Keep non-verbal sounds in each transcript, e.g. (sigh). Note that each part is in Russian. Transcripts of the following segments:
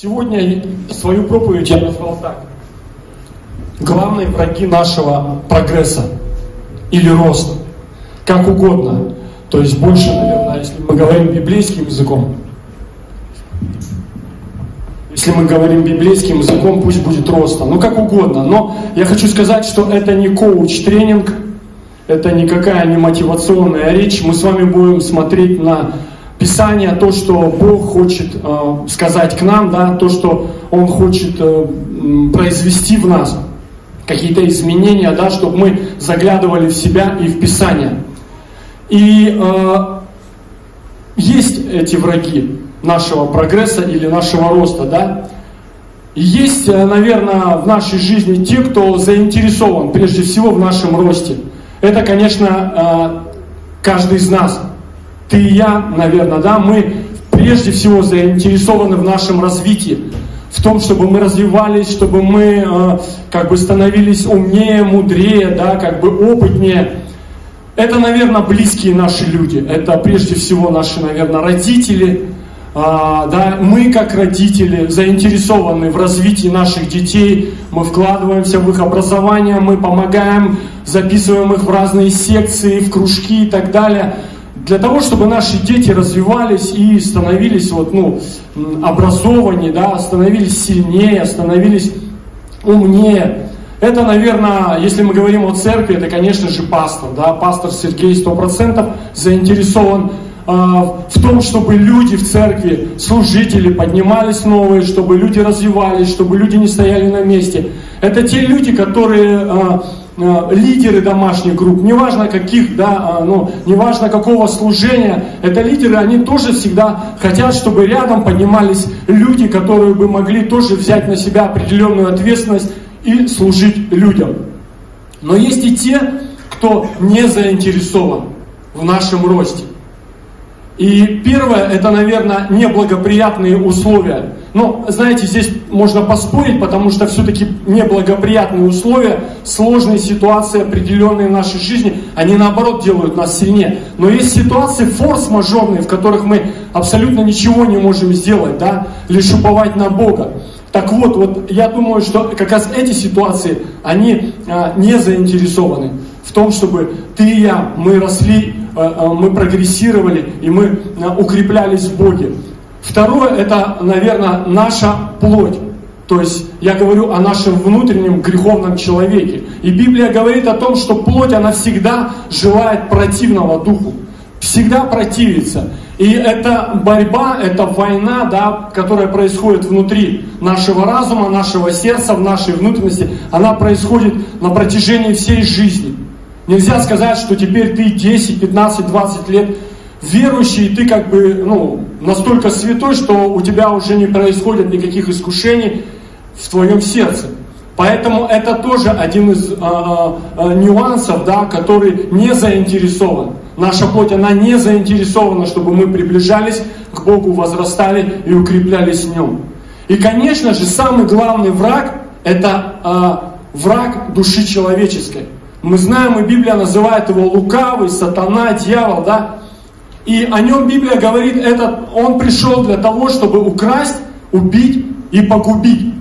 Сегодня свою проповедь я назвал так. Главные враги нашего прогресса или роста. Как угодно. То есть больше, наверное, если мы говорим библейским языком, если мы говорим библейским языком, пусть будет роста. Ну, как угодно. Но я хочу сказать, что это не коуч-тренинг, это никакая не мотивационная речь. Мы с вами будем смотреть на Писание, то, что Бог хочет э, сказать к нам, да, то, что Он хочет э, произвести в нас, какие-то изменения, да, чтобы мы заглядывали в себя и в Писание. И э, есть эти враги нашего прогресса или нашего роста, да. Есть, э, наверное, в нашей жизни те, кто заинтересован прежде всего в нашем росте. Это, конечно, э, каждый из нас – ты и я, наверное, да, мы прежде всего заинтересованы в нашем развитии, в том, чтобы мы развивались, чтобы мы э, как бы становились умнее, мудрее, да, как бы опытнее. Это, наверное, близкие наши люди. Это прежде всего наши, наверное, родители. А, да, мы, как родители, заинтересованы в развитии наших детей. Мы вкладываемся в их образование, мы помогаем, записываем их в разные секции, в кружки и так далее для того, чтобы наши дети развивались и становились вот, ну, образованнее, да, становились сильнее, становились умнее. Это, наверное, если мы говорим о церкви, это, конечно же, пастор. Да? Пастор Сергей сто процентов заинтересован э, в том, чтобы люди в церкви, служители поднимались новые, чтобы люди развивались, чтобы люди не стояли на месте. Это те люди, которые Э, лидеры домашних групп, неважно каких, да, а, ну, неважно какого служения, это лидеры, они тоже всегда хотят, чтобы рядом поднимались люди, которые бы могли тоже взять на себя определенную ответственность и служить людям. Но есть и те, кто не заинтересован в нашем росте. И первое, это, наверное, неблагоприятные условия. Но, знаете, здесь можно поспорить, потому что все-таки неблагоприятные условия, сложные ситуации, определенные в нашей жизни, они наоборот делают нас сильнее. Но есть ситуации форс-мажорные, в которых мы абсолютно ничего не можем сделать, да, лишь уповать на Бога. Так вот, вот я думаю, что как раз эти ситуации, они а, не заинтересованы в том, чтобы ты и я, мы росли Э, э, мы прогрессировали и мы э, укреплялись в Боге. Второе, это, наверное, наша плоть. То есть я говорю о нашем внутреннем греховном человеке. И Библия говорит о том, что плоть, она всегда желает противного духу. Всегда противится. И это борьба, это война, да, которая происходит внутри нашего разума, нашего сердца, в нашей внутренности. Она происходит на протяжении всей жизни. Нельзя сказать, что теперь ты 10, 15, 20 лет верующий, ты как бы ну, настолько святой, что у тебя уже не происходит никаких искушений в твоем сердце. Поэтому это тоже один из а, а, нюансов, да, который не заинтересован. Наша плоть, она не заинтересована, чтобы мы приближались к Богу, возрастали и укреплялись в Нем. И, конечно же, самый главный враг – это а, враг души человеческой. Мы знаем, и Библия называет его лукавый, сатана, дьявол, да? И о нем Библия говорит, этот, он пришел для того, чтобы украсть, убить и погубить.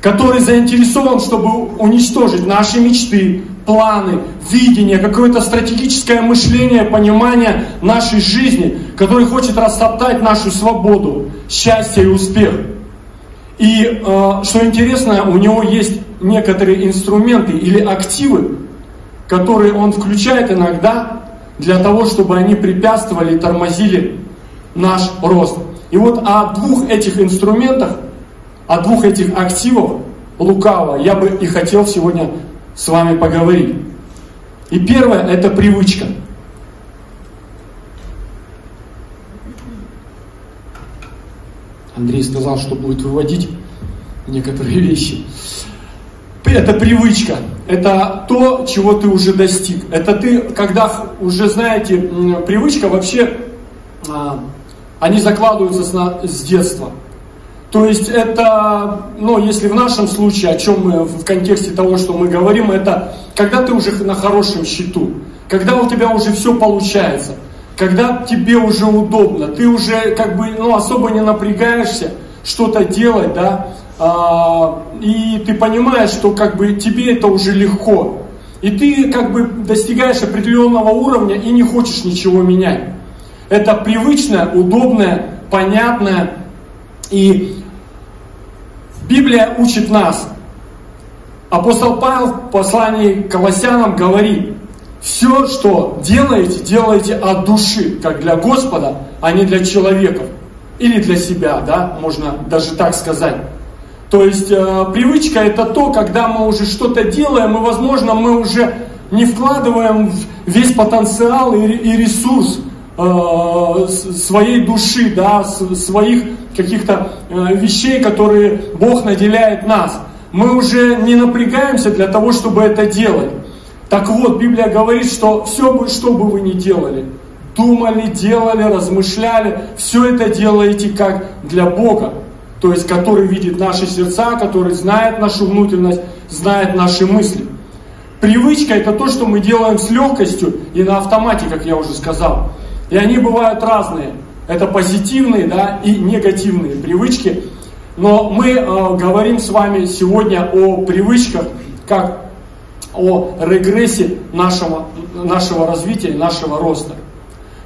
Который заинтересован, чтобы уничтожить наши мечты, планы, видение, какое-то стратегическое мышление, понимание нашей жизни, который хочет растоптать нашу свободу, счастье и успех. И э, что интересно, у него есть некоторые инструменты или активы, которые он включает иногда для того, чтобы они препятствовали и тормозили наш рост. И вот о двух этих инструментах, о двух этих активах лукавого я бы и хотел сегодня с вами поговорить. И первое – это привычка. Андрей сказал, что будет выводить некоторые вещи. Это привычка, это то, чего ты уже достиг. Это ты, когда уже знаете, привычка вообще, а, они закладываются с, детства. То есть это, ну, если в нашем случае, о чем мы в контексте того, что мы говорим, это когда ты уже на хорошем счету, когда у тебя уже все получается, когда тебе уже удобно, ты уже как бы ну, особо не напрягаешься, что-то делать, да, а, и ты понимаешь, что как бы тебе это уже легко. И ты как бы достигаешь определенного уровня и не хочешь ничего менять. Это привычное, удобное, понятное. И Библия учит нас. Апостол Павел в послании к Колоссянам говорит, все, что делаете, делайте от души, как для Господа, а не для человеков. Или для себя, да, можно даже так сказать. То есть э, привычка это то, когда мы уже что-то делаем, и, возможно, мы уже не вкладываем весь потенциал и, ресурс э, своей души, да, своих каких-то э, вещей, которые Бог наделяет нас. Мы уже не напрягаемся для того, чтобы это делать. Так вот, Библия говорит, что все, что бы вы ни делали, думали, делали, размышляли, все это делаете как для Бога. То есть, который видит наши сердца, который знает нашу внутренность, знает наши мысли. Привычка это то, что мы делаем с легкостью и на автомате, как я уже сказал. И они бывают разные. Это позитивные да, и негативные привычки. Но мы э, говорим с вами сегодня о привычках, как о регрессе нашего, нашего развития, нашего роста.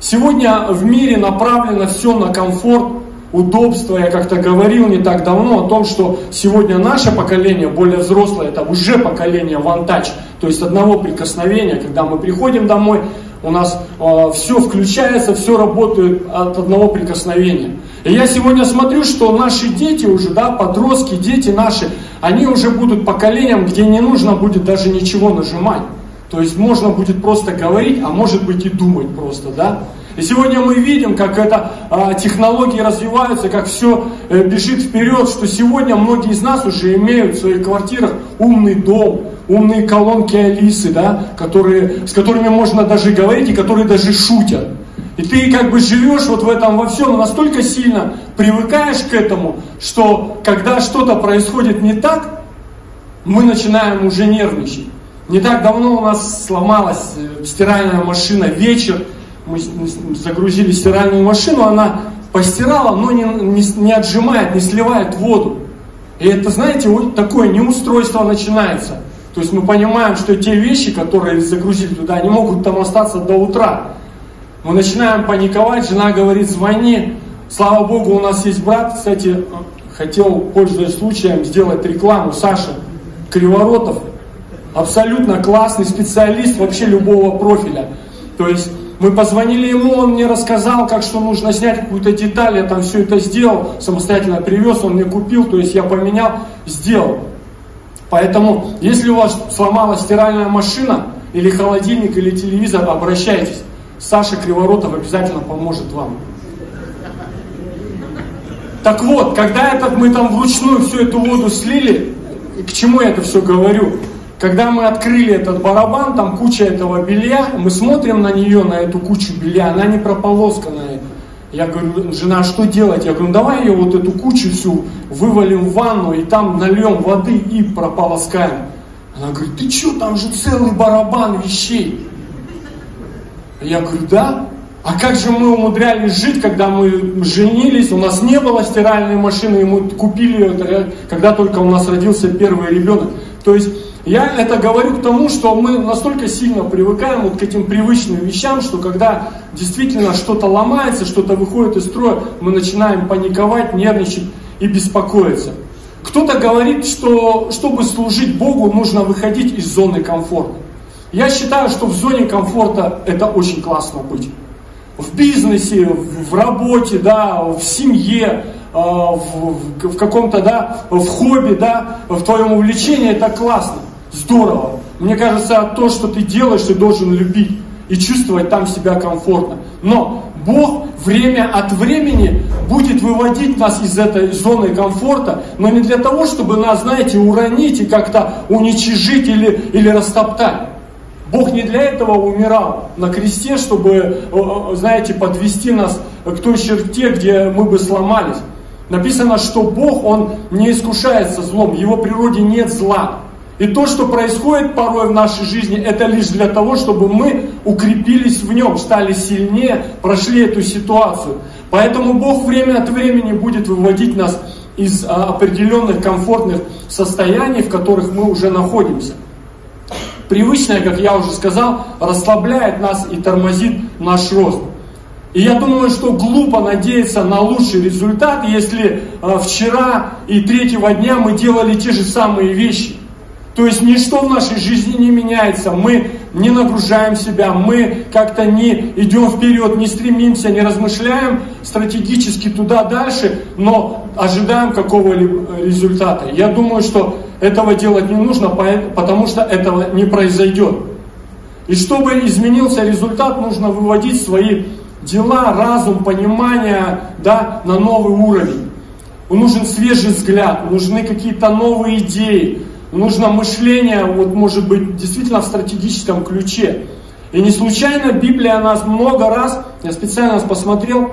Сегодня в мире направлено все на комфорт, удобство. Я как-то говорил не так давно о том, что сегодня наше поколение, более взрослое, это уже поколение вантач. То есть одного прикосновения, когда мы приходим домой, у нас э, все включается, все работает от одного прикосновения. И я сегодня смотрю, что наши дети уже, да, подростки, дети наши, они уже будут поколением, где не нужно будет даже ничего нажимать. То есть можно будет просто говорить, а может быть и думать просто, да. И сегодня мы видим, как это а, технологии развиваются, как все э, бежит вперед, что сегодня многие из нас уже имеют в своих квартирах умный дом, умные колонки Алисы, да, которые, с которыми можно даже говорить и которые даже шутят. И ты как бы живешь вот в этом во всем, настолько сильно привыкаешь к этому, что когда что-то происходит не так, мы начинаем уже нервничать. Не так давно у нас сломалась э, стиральная машина вечер, мы загрузили стиральную машину, она постирала, но не, не, не отжимает, не сливает воду. И это, знаете, вот такое неустройство начинается. То есть мы понимаем, что те вещи, которые загрузили туда, они могут там остаться до утра. Мы начинаем паниковать, жена говорит, звони. Слава Богу, у нас есть брат, кстати, хотел, пользуясь случаем, сделать рекламу, Саша Криворотов. Абсолютно классный специалист вообще любого профиля. То есть мы позвонили ему, он мне рассказал, как что нужно снять какую-то деталь, я там все это сделал, самостоятельно привез, он мне купил, то есть я поменял, сделал. Поэтому, если у вас сломалась стиральная машина, или холодильник, или телевизор, обращайтесь. Саша Криворотов обязательно поможет вам. Так вот, когда этот, мы там вручную всю эту воду слили, к чему я это все говорю? Когда мы открыли этот барабан, там куча этого белья, мы смотрим на нее, на эту кучу белья, она не прополосканная. Я говорю, жена, а что делать? Я говорю, ну давай ее вот эту кучу всю вывалим в ванну и там нальем воды и прополоскаем. Она говорит, ты что, там же целый барабан вещей. Я говорю, да. А как же мы умудрялись жить, когда мы женились, у нас не было стиральной машины, и мы купили ее, когда только у нас родился первый ребенок. То есть я это говорю к тому, что мы настолько сильно привыкаем вот к этим привычным вещам, что когда действительно что-то ломается, что-то выходит из строя, мы начинаем паниковать, нервничать и беспокоиться. Кто-то говорит, что чтобы служить Богу, нужно выходить из зоны комфорта. Я считаю, что в зоне комфорта это очень классно быть. В бизнесе, в работе, да, в семье, в, в каком-то, да, в хобби, да, в твоем увлечении, это классно здорово. Мне кажется, то, что ты делаешь, ты должен любить и чувствовать там себя комфортно. Но Бог время от времени будет выводить нас из этой зоны комфорта, но не для того, чтобы нас, знаете, уронить и как-то уничижить или, или растоптать. Бог не для этого умирал на кресте, чтобы, знаете, подвести нас к той черте, где мы бы сломались. Написано, что Бог, Он не искушается злом, в Его природе нет зла. И то, что происходит порой в нашей жизни, это лишь для того, чтобы мы укрепились в нем, стали сильнее, прошли эту ситуацию. Поэтому Бог время от времени будет выводить нас из а, определенных комфортных состояний, в которых мы уже находимся. Привычное, как я уже сказал, расслабляет нас и тормозит наш рост. И я думаю, что глупо надеяться на лучший результат, если э, вчера и третьего дня мы делали те же самые вещи. То есть ничто в нашей жизни не меняется, мы не нагружаем себя, мы как-то не идем вперед, не стремимся, не размышляем стратегически туда дальше, но ожидаем какого-либо результата. Я думаю, что этого делать не нужно, потому что этого не произойдет. И чтобы изменился результат, нужно выводить свои дела, разум, понимание да, на новый уровень. Нужен свежий взгляд, нужны какие-то новые идеи, нужно мышление, вот может быть, действительно в стратегическом ключе. И не случайно Библия нас много раз, я специально посмотрел,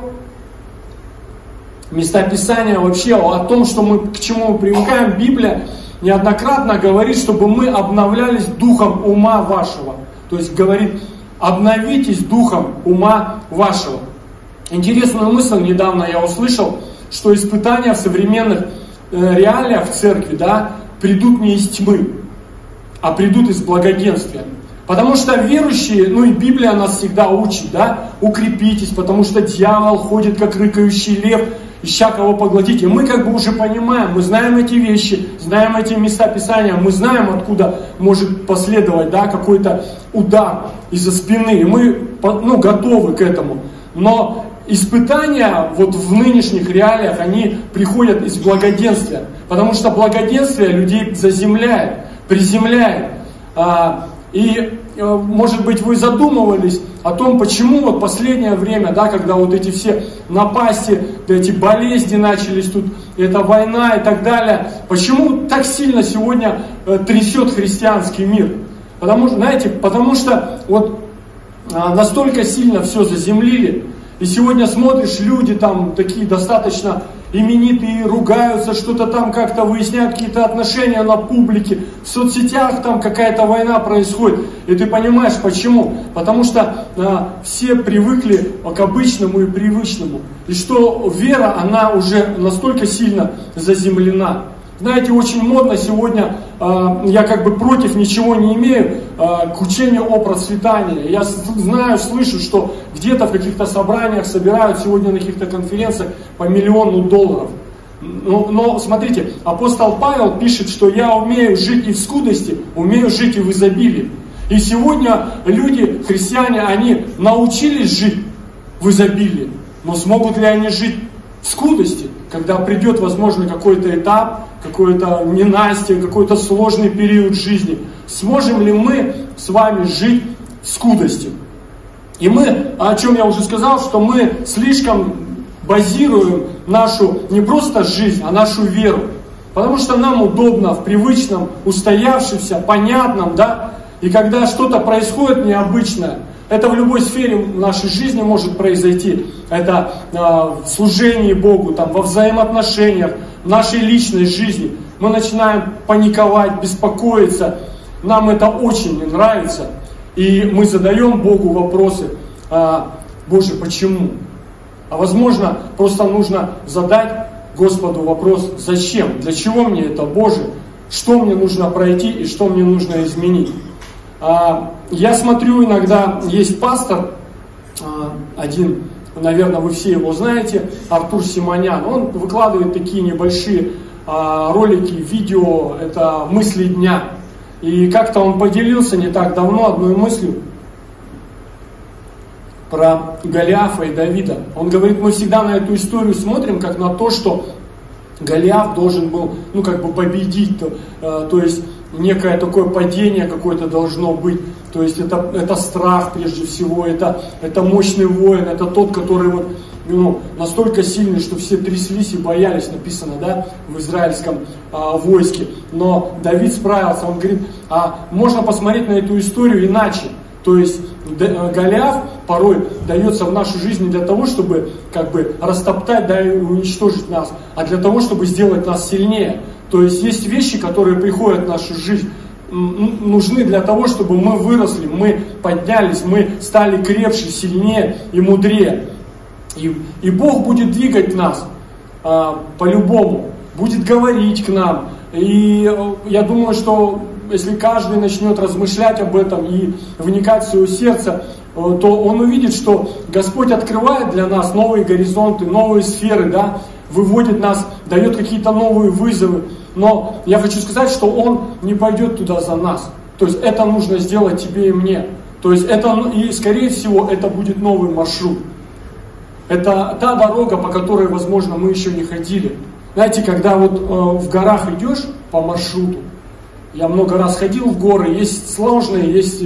места Писания вообще о том, что мы, к чему мы привыкаем, Библия неоднократно говорит, чтобы мы обновлялись духом ума вашего. То есть говорит, обновитесь духом ума вашего. Интересную мысль недавно я услышал, что испытания в современных э, реалиях в церкви, да, придут не из тьмы, а придут из благоденствия. Потому что верующие, ну и Библия нас всегда учит, да, укрепитесь, потому что дьявол ходит как рыкающий лев, ища кого поглотить. И мы как бы уже понимаем, мы знаем эти вещи, знаем эти места Писания, мы знаем, откуда может последовать да, какой-то удар из-за спины. И мы ну, готовы к этому. Но испытания вот в нынешних реалиях, они приходят из благоденствия. Потому что благоденствие людей заземляет, приземляет. А, и Э, может быть, вы задумывались о том, почему вот последнее время, да, когда вот эти все напасти, эти болезни начались тут, эта война и так далее, почему так сильно сегодня э, трясет христианский мир? Потому что, знаете, потому что вот а, настолько сильно все заземлили, и сегодня смотришь, люди там такие достаточно именитые ругаются, что-то там как-то выясняют какие-то отношения на публике, в соцсетях там какая-то война происходит. И ты понимаешь почему? Потому что а, все привыкли к обычному и привычному. И что вера, она уже настолько сильно заземлена. Знаете, очень модно сегодня, э, я как бы против ничего не имею, э, к учению о процветании. Я знаю, слышу, что где-то в каких-то собраниях собирают сегодня на каких-то конференциях по миллиону долларов. Но, но смотрите, апостол Павел пишет, что я умею жить и в скудости, умею жить и в изобилии. И сегодня люди, христиане, они научились жить в изобилии, но смогут ли они жить в скудости, когда придет, возможно, какой-то этап, какое-то ненастье, какой-то сложный период жизни. Сможем ли мы с вами жить в скудости? И мы, о чем я уже сказал, что мы слишком базируем нашу не просто жизнь, а нашу веру. Потому что нам удобно в привычном, устоявшемся, понятном, да, и когда что-то происходит необычное, это в любой сфере нашей жизни может произойти. Это э, в служении Богу, там, во взаимоотношениях, в нашей личной жизни. Мы начинаем паниковать, беспокоиться. Нам это очень не нравится. И мы задаем Богу вопросы. А, Боже, почему? А возможно, просто нужно задать Господу вопрос, зачем, для чего мне это, Боже, что мне нужно пройти и что мне нужно изменить. А, я смотрю иногда, есть пастор, а, один, наверное, вы все его знаете, Артур Симонян. Он выкладывает такие небольшие а, ролики, видео, это мысли дня. И как-то он поделился не так давно одной мыслью про Голиафа и Давида. Он говорит, мы всегда на эту историю смотрим как на то, что Голиаф должен был, ну, как бы победить, то, э, то есть некое такое падение какое-то должно быть. То есть это, это страх прежде всего, это, это мощный воин, это тот, который вот, ну, настолько сильный, что все тряслись и боялись, написано, да, в израильском а, войске. Но Давид справился, он говорит, а можно посмотреть на эту историю иначе. То есть э, Голиаф порой дается в нашу жизнь не для того, чтобы как бы растоптать, да, и уничтожить нас, а для того, чтобы сделать нас сильнее. То есть есть вещи, которые приходят в нашу жизнь, нужны для того, чтобы мы выросли, мы поднялись, мы стали крепче, сильнее и мудрее. И, и Бог будет двигать нас а, по-любому. будет говорить к нам. И э, я думаю, что если каждый начнет размышлять об этом и вникать в свое сердце, э, то он увидит, что Господь открывает для нас новые горизонты, новые сферы, да, выводит нас, дает какие-то новые вызовы. Но я хочу сказать, что Он не пойдет туда за нас. То есть это нужно сделать тебе и мне. То есть это, и скорее всего, это будет новый маршрут. Это та дорога, по которой, возможно, мы еще не ходили. Знаете, когда вот э, в горах идешь по маршруту, я много раз ходил в горы, есть сложные, есть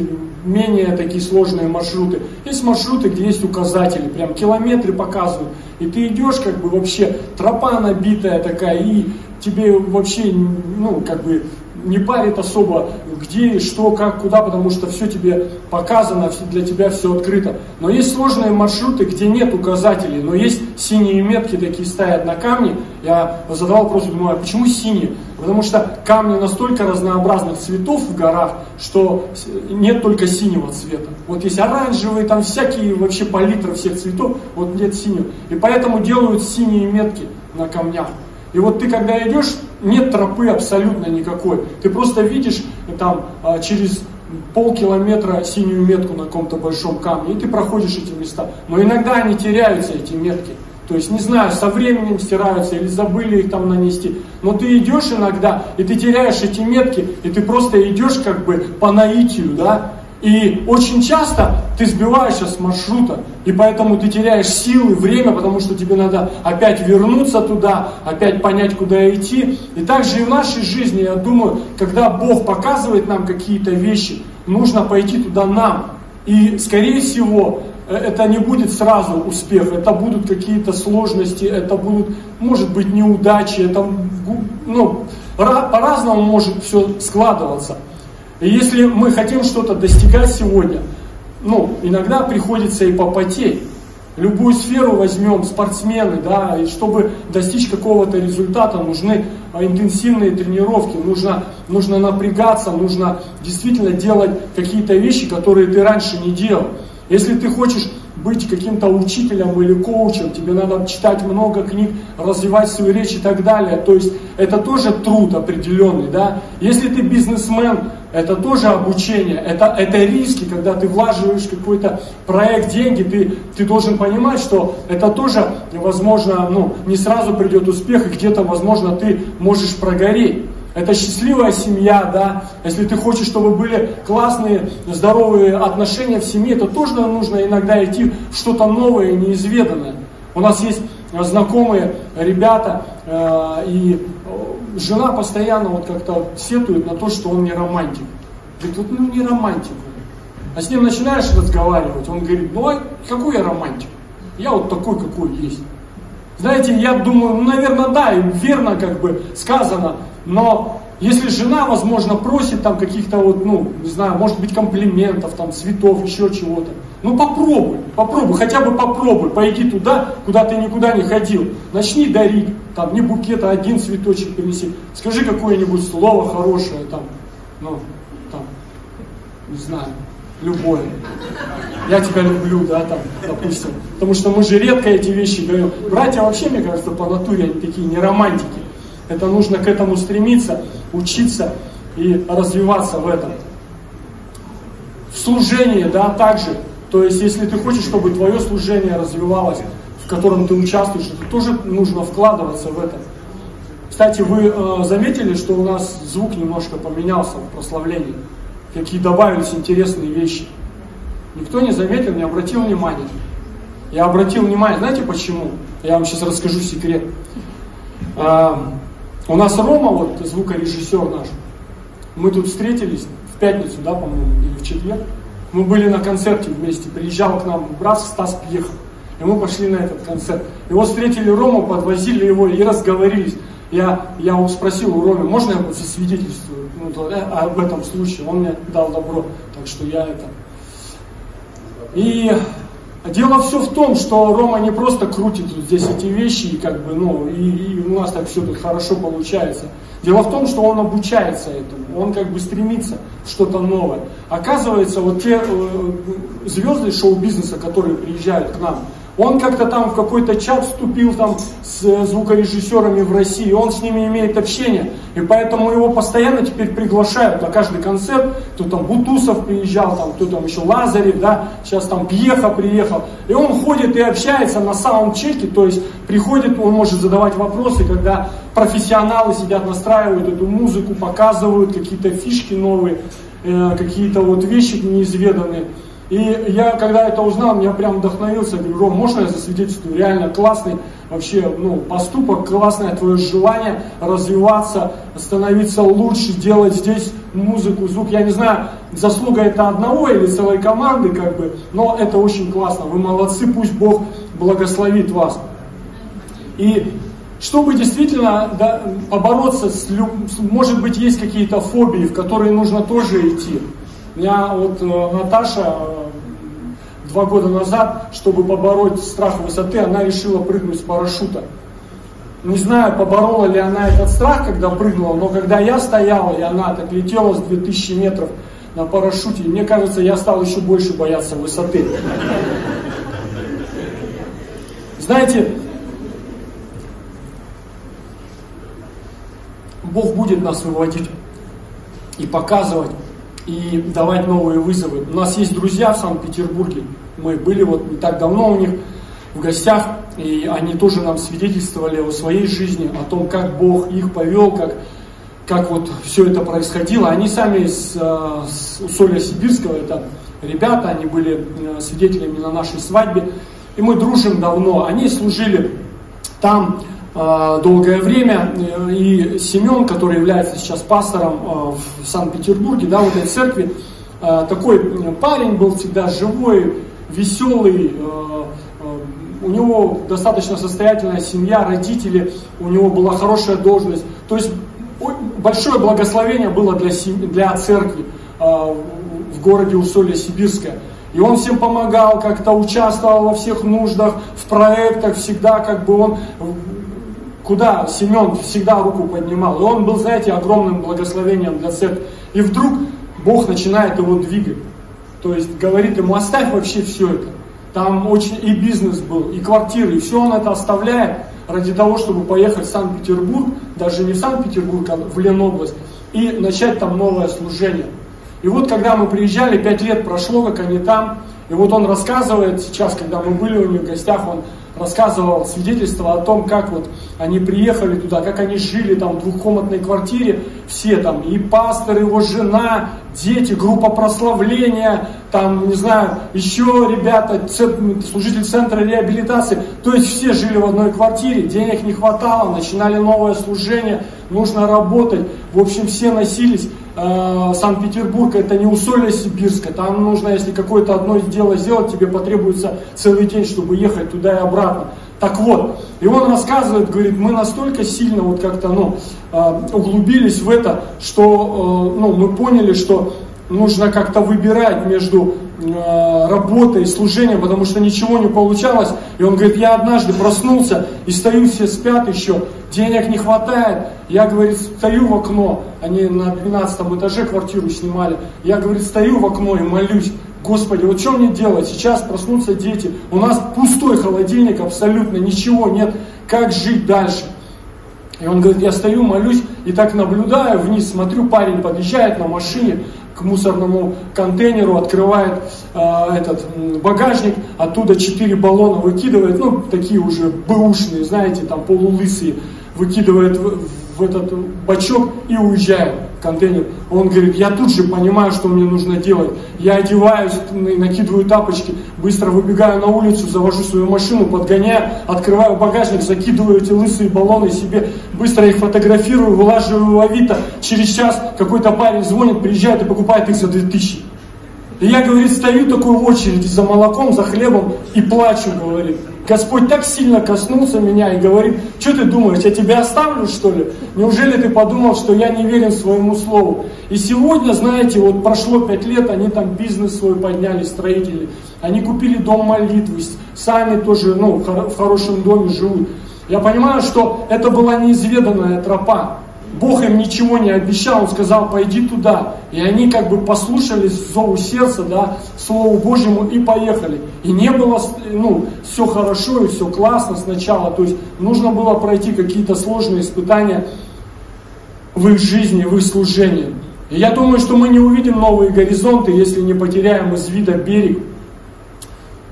менее такие сложные маршруты. Есть маршруты, где есть указатели, прям километры показывают. И ты идешь, как бы вообще тропа набитая такая, и тебе вообще, ну, как бы не парит особо, где, что, как, куда, потому что все тебе показано, для тебя все открыто. Но есть сложные маршруты, где нет указателей, но есть синие метки такие стоят на камне. Я задавал вопрос, думаю, а почему синие? Потому что камни настолько разнообразных цветов в горах, что нет только синего цвета. Вот есть оранжевые, там всякие вообще палитры всех цветов, вот нет синего. И поэтому делают синие метки на камнях. И вот ты когда идешь, нет тропы абсолютно никакой. Ты просто видишь там а, через полкилометра синюю метку на каком-то большом камне, и ты проходишь эти места. Но иногда они теряются, эти метки. То есть, не знаю, со временем стираются или забыли их там нанести. Но ты идешь иногда, и ты теряешь эти метки, и ты просто идешь как бы по наитию, да, и очень часто ты сбиваешься с маршрута, и поэтому ты теряешь силы, время, потому что тебе надо опять вернуться туда, опять понять, куда идти. И также и в нашей жизни, я думаю, когда Бог показывает нам какие-то вещи, нужно пойти туда нам. И, скорее всего, это не будет сразу успех, это будут какие-то сложности, это будут, может быть, неудачи, это ну, по-разному может все складываться. И если мы хотим что-то достигать сегодня, ну, иногда приходится и попотеть. Любую сферу возьмем, спортсмены, да, и чтобы достичь какого-то результата, нужны а, интенсивные тренировки, нужно, нужно напрягаться, нужно действительно делать какие-то вещи, которые ты раньше не делал. Если ты хочешь быть каким-то учителем или коучем, тебе надо читать много книг, развивать свою речь и так далее. То есть это тоже труд определенный, да. Если ты бизнесмен, это тоже обучение, это, это риски, когда ты влаживаешь какой-то проект, деньги, ты, ты должен понимать, что это тоже, возможно, ну, не сразу придет успех, и где-то, возможно, ты можешь прогореть. Это счастливая семья, да. Если ты хочешь, чтобы были классные, здоровые отношения в семье, то тоже нужно иногда идти в что-то новое и неизведанное. У нас есть знакомые ребята, э, и жена постоянно вот как-то сетует на то, что он не романтик. Говорит, вот ну не романтик. А с ним начинаешь разговаривать, он говорит, ну а какой я романтик? Я вот такой, какой есть. Знаете, я думаю, ну, наверное, да, верно как бы сказано, но если жена, возможно, просит там каких-то вот, ну, не знаю, может быть, комплиментов, там, цветов, еще чего-то, ну попробуй, попробуй, хотя бы попробуй, пойди туда, куда ты никуда не ходил. Начни дарить, там, не букет, а один цветочек принеси. Скажи какое-нибудь слово хорошее, там, ну, там, не знаю, любое. Я тебя люблю, да, там, допустим. Потому что мы же редко эти вещи говорим. Братья вообще, мне кажется, по натуре они такие не романтики. Это нужно к этому стремиться, учиться и развиваться в этом. В служении, да, также то есть, если ты хочешь, чтобы твое служение развивалось, в котором ты участвуешь, то тоже нужно вкладываться в это. Кстати, вы э, заметили, что у нас звук немножко поменялся в прославлении? Какие добавились интересные вещи. Никто не заметил, не обратил внимания. Я обратил внимание, знаете почему? Я вам сейчас расскажу секрет. Э, у нас Рома, вот звукорежиссер наш, мы тут встретились в пятницу, да, по-моему, или в четверг. Мы были на концерте вместе, приезжал к нам брат Стас Пьехов. И мы пошли на этот концерт. Его встретили Рому, подвозили его и разговорились. Я, я спросил у Ромы, можно я засвидетельствую ну, э, об этом случае? Он мне дал добро, так что я это... И дело все в том, что Рома не просто крутит здесь эти вещи, и как бы, ну, и, и у нас так все тут хорошо получается. Дело в том, что он обучается этому, он как бы стремится что-то новое. Оказывается, вот те э, звезды шоу-бизнеса, которые приезжают к нам, Он как-то там в какой-то чат вступил там с э, звукорежиссерами в России, он с ними имеет общение. И поэтому его постоянно теперь приглашают на каждый концерт. Кто там Бутусов приезжал, там, кто там еще Лазарев, да, сейчас там Пьеха приехал. И он ходит и общается на саундчеке, то есть приходит, он может задавать вопросы, когда профессионалы сидят, настраивают эту музыку, показывают какие-то фишки новые, э, какие-то вот вещи неизведанные. И я, когда это узнал, меня прям вдохновился, говорю, Ром, можно я засвидетельствую? Реально классный вообще ну, поступок, классное твое желание развиваться, становиться лучше, делать здесь музыку, звук. Я не знаю, заслуга это одного или целой команды, как бы, но это очень классно. Вы молодцы, пусть Бог благословит вас. И чтобы действительно да, побороться с, может быть, есть какие-то фобии, в которые нужно тоже идти. Меня вот э, Наташа э, два года назад, чтобы побороть страх высоты, она решила прыгнуть с парашюта. Не знаю, поборола ли она этот страх, когда прыгнула, но когда я стояла, и она так летела с 2000 метров на парашюте, мне кажется, я стал еще больше бояться высоты. Знаете, Бог будет нас выводить и показывать, и давать новые вызовы. У нас есть друзья в Санкт-Петербурге. Мы были вот не так давно у них в гостях, и они тоже нам свидетельствовали о своей жизни, о том, как Бог их повел, как, как вот все это происходило. Они сами с, э, с Усолья Сибирского, это ребята, они были э, свидетелями на нашей свадьбе, и мы дружим давно. Они служили там долгое время. И Семен, который является сейчас пастором э, в Санкт-Петербурге, да, в этой церкви, э, такой парень был всегда живой, веселый, у него достаточно состоятельная семья, родители, у него была хорошая должность. То есть большое благословение было для, для церкви в городе Усолье-Сибирское. И он всем помогал, как-то участвовал во всех нуждах, в проектах, всегда как бы он куда Семен всегда руку поднимал. И он был, знаете, огромным благословением для церкви. И вдруг Бог начинает его двигать. То есть говорит ему, оставь вообще все это. Там очень и бизнес был, и квартиры, и все он это оставляет ради того, чтобы поехать в Санкт-Петербург, даже не в Санкт-Петербург, а в Ленобласть, и начать там новое служение. И вот когда мы приезжали, пять лет прошло, как они там, и вот он рассказывает сейчас, когда мы были у них в гостях, он рассказывал свидетельство о том, как вот они приехали туда, как они жили там в двухкомнатной квартире, все там, и пастор, его жена, дети, группа прославления, там, не знаю, еще ребята, служители центра реабилитации, то есть все жили в одной квартире, денег не хватало, начинали новое служение, нужно работать, в общем, все носились, э, Санкт-Петербург это не усолье Сибирска, там нужно, если какое-то одно дело сделать, тебе потребуется целый день, чтобы ехать туда и обратно. Так вот, и он рассказывает, говорит, мы настолько сильно вот как-то, ну, э, углубились в это, что, э, ну, мы поняли, что нужно как-то выбирать между работой и служением, потому что ничего не получалось. И он говорит, я однажды проснулся и стою, все спят еще, денег не хватает. Я, говорит, стою в окно, они на 12 этаже квартиру снимали. Я, говорит, стою в окно и молюсь. Господи, вот что мне делать? Сейчас проснутся дети. У нас пустой холодильник абсолютно, ничего нет. Как жить дальше? И он говорит, я стою, молюсь, и так наблюдаю вниз, смотрю, парень подъезжает на машине, к мусорному контейнеру, открывает э, этот багажник, оттуда четыре баллона выкидывает, ну, такие уже бэушные, знаете, там полулысые, выкидывает в, в этот бачок и уезжает контейнер. Он говорит, я тут же понимаю, что мне нужно делать. Я одеваюсь, накидываю тапочки, быстро выбегаю на улицу, завожу свою машину, подгоняю, открываю багажник, закидываю эти лысые баллоны себе, быстро их фотографирую, вылаживаю в Авито. Через час какой-то парень звонит, приезжает и покупает их за 2000. И я, говорит, стою такой в очереди за молоком, за хлебом и плачу, говорит. Господь так сильно коснулся меня и говорит, что ты думаешь, я тебя оставлю, что ли? Неужели ты подумал, что я не верен своему слову? И сегодня, знаете, вот прошло пять лет, они там бизнес свой подняли, строители. Они купили дом молитвы, сами тоже, ну, в хорошем доме живут. Я понимаю, что это была неизведанная тропа. Бог им ничего не обещал, Он сказал, пойди туда. И они как бы послушались зову сердца, да, Слову Божьему и поехали. И не было, ну, все хорошо и все классно сначала. То есть нужно было пройти какие-то сложные испытания в их жизни, в их служении. И я думаю, что мы не увидим новые горизонты, если не потеряем из вида берег.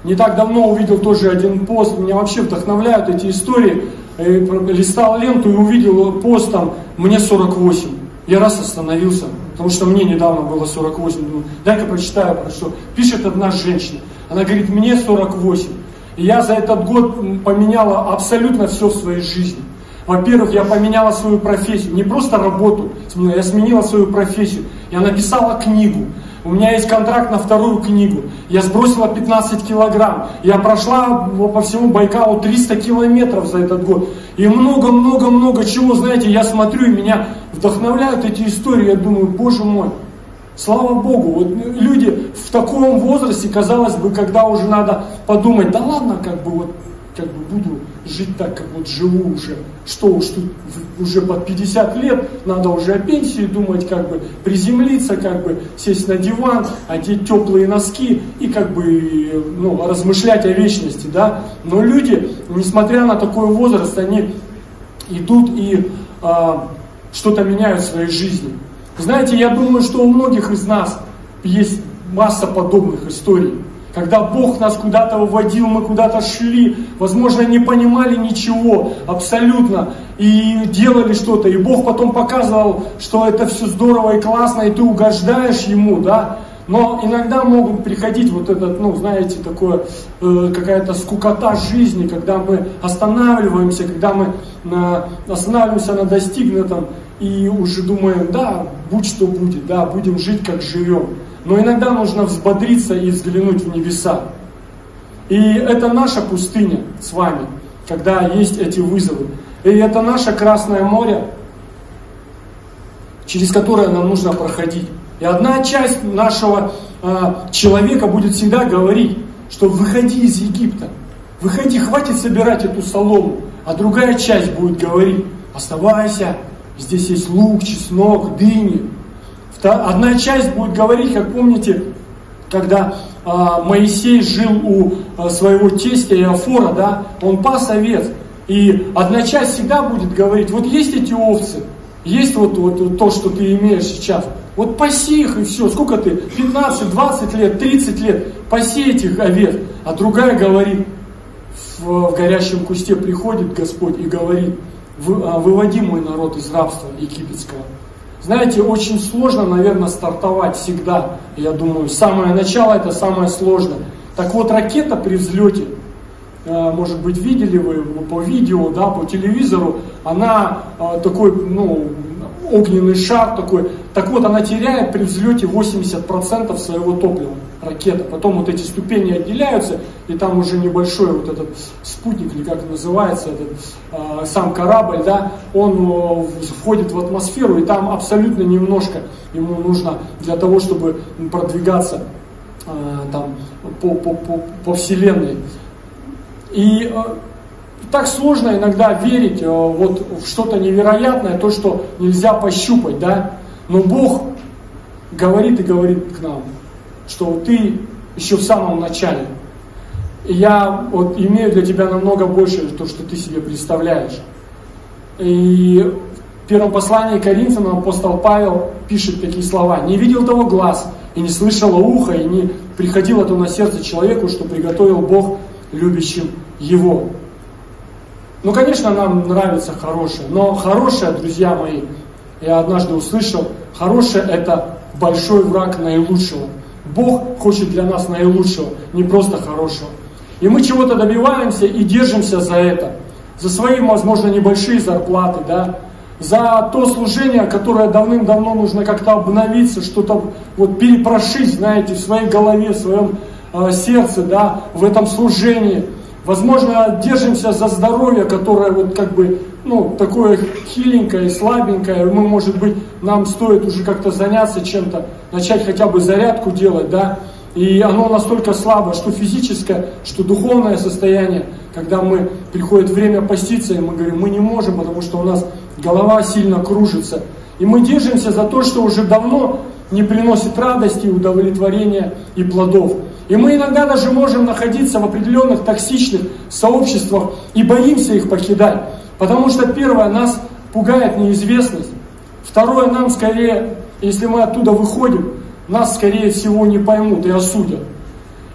Не так давно увидел тоже один пост, меня вообще вдохновляют эти истории. Листал ленту и увидел пост там «Мне 48». Я раз остановился, потому что мне недавно было 48. Думаю, дай-ка прочитаю, про что. Пишет одна женщина. Она говорит, мне 48. И я за этот год поменяла абсолютно все в своей жизни. Во-первых, я поменяла свою профессию, не просто работу я сменила свою профессию. Я написала книгу, у меня есть контракт на вторую книгу. Я сбросила 15 килограмм. Я прошла по всему Байкалу 300 километров за этот год. И много-много-много чего, знаете, я смотрю, и меня вдохновляют эти истории. Я думаю, боже мой, слава Богу, вот люди в таком возрасте, казалось бы, когда уже надо подумать, да ладно, как бы вот как бы буду жить так, как вот живу уже. Что уж тут уже под 50 лет, надо уже о пенсии думать, как бы приземлиться, как бы сесть на диван, одеть теплые носки и как бы ну, размышлять о вечности, да. Но люди, несмотря на такой возраст, они идут и а, что-то меняют в своей жизни. Знаете, я думаю, что у многих из нас есть масса подобных историй когда Бог нас куда-то выводил, мы куда-то шли, возможно, не понимали ничего абсолютно и делали что-то. И Бог потом показывал, что это все здорово и классно, и ты угождаешь Ему, да. Но иногда могут приходить вот этот, ну, знаете, такое, э, какая-то скукота жизни, когда мы останавливаемся, когда мы э, останавливаемся на достигнутом и уже думаем, да, будь что будет, да, будем жить, как живем. Но иногда нужно взбодриться и взглянуть в небеса. И это наша пустыня с вами, когда есть эти вызовы. И это наше Красное море, через которое нам нужно проходить. И одна часть нашего э, человека будет всегда говорить, что выходи из Египта, выходи, хватит собирать эту солому. А другая часть будет говорить, оставайся, здесь есть лук, чеснок, дыни, Одна часть будет говорить, как помните, когда а, Моисей жил у а, своего тестя Иофора, да, он пас овец. И одна часть всегда будет говорить, вот есть эти овцы, есть вот, вот, вот то, что ты имеешь сейчас. Вот паси их и все. Сколько ты? 15, 20 лет, 30 лет. Паси этих овец. А другая говорит, в, в горящем кусте приходит Господь и говорит, «А, выводи мой народ из рабства египетского. Знаете, очень сложно, наверное, стартовать всегда. Я думаю, самое начало это самое сложное. Так вот, ракета при взлете, э, может быть, видели вы по видео, да, по телевизору, она э, такой, ну, огненный шар такой. Так вот, она теряет при взлете 80% своего топлива, ракета. Потом вот эти ступени отделяются, и там уже небольшой вот этот спутник, или как называется, этот э, сам корабль, да, он э, входит в атмосферу, и там абсолютно немножко ему нужно для того, чтобы продвигаться э, там, по, по, по, по Вселенной. И э, так сложно иногда верить э, вот в что-то невероятное, то, что нельзя пощупать, да. Но Бог говорит и говорит к нам, что ты еще в самом начале. И я вот имею для тебя намного больше то, что ты себе представляешь. И в первом послании Коринфянам апостол Павел пишет такие слова. «Не видел того глаз, и не слышало ухо, и не приходило то на сердце человеку, что приготовил Бог любящим его». Ну, конечно, нам нравится хорошее, но хорошее, друзья мои, я однажды услышал, хорошее это большой враг наилучшего. Бог хочет для нас наилучшего, не просто хорошего. И мы чего-то добиваемся и держимся за это. За свои, возможно, небольшие зарплаты, да, за то служение, которое давным-давно нужно как-то обновиться, что-то вот перепрошить, знаете, в своей голове, в своем э, сердце, да, в этом служении – Возможно, держимся за здоровье, которое вот как бы, ну, такое хиленькое, слабенькое. Мы, может быть, нам стоит уже как-то заняться чем-то, начать хотя бы зарядку делать, да. И оно настолько слабо, что физическое, что духовное состояние, когда мы приходит время поститься, и мы говорим, мы не можем, потому что у нас голова сильно кружится. И мы держимся за то, что уже давно не приносит радости, удовлетворения и плодов. И мы иногда даже можем находиться в определенных токсичных сообществах и боимся их покидать. Потому что первое, нас пугает неизвестность. Второе, нам скорее, если мы оттуда выходим, нас скорее всего не поймут и осудят.